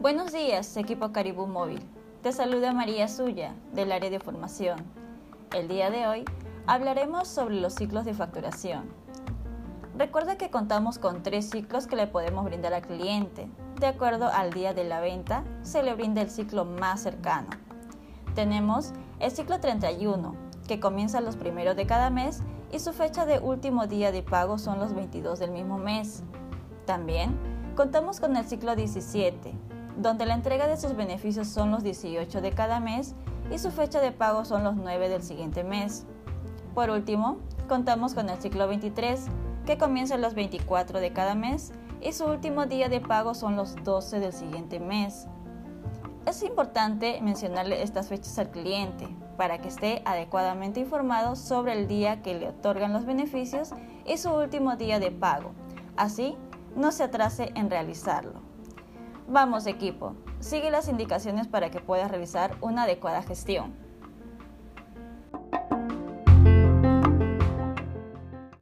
Buenos días, equipo Caribú Móvil. Te saluda María Suya, del área de formación. El día de hoy hablaremos sobre los ciclos de facturación. Recuerda que contamos con tres ciclos que le podemos brindar al cliente. De acuerdo al día de la venta, se le brinda el ciclo más cercano. Tenemos el ciclo 31, que comienza los primeros de cada mes y su fecha de último día de pago son los 22 del mismo mes. También contamos con el ciclo 17, donde la entrega de sus beneficios son los 18 de cada mes y su fecha de pago son los 9 del siguiente mes. Por último, contamos con el ciclo 23, que comienza los 24 de cada mes y su último día de pago son los 12 del siguiente mes. Es importante mencionarle estas fechas al cliente para que esté adecuadamente informado sobre el día que le otorgan los beneficios y su último día de pago. Así, no se atrase en realizarlo. Vamos equipo, sigue las indicaciones para que puedas realizar una adecuada gestión.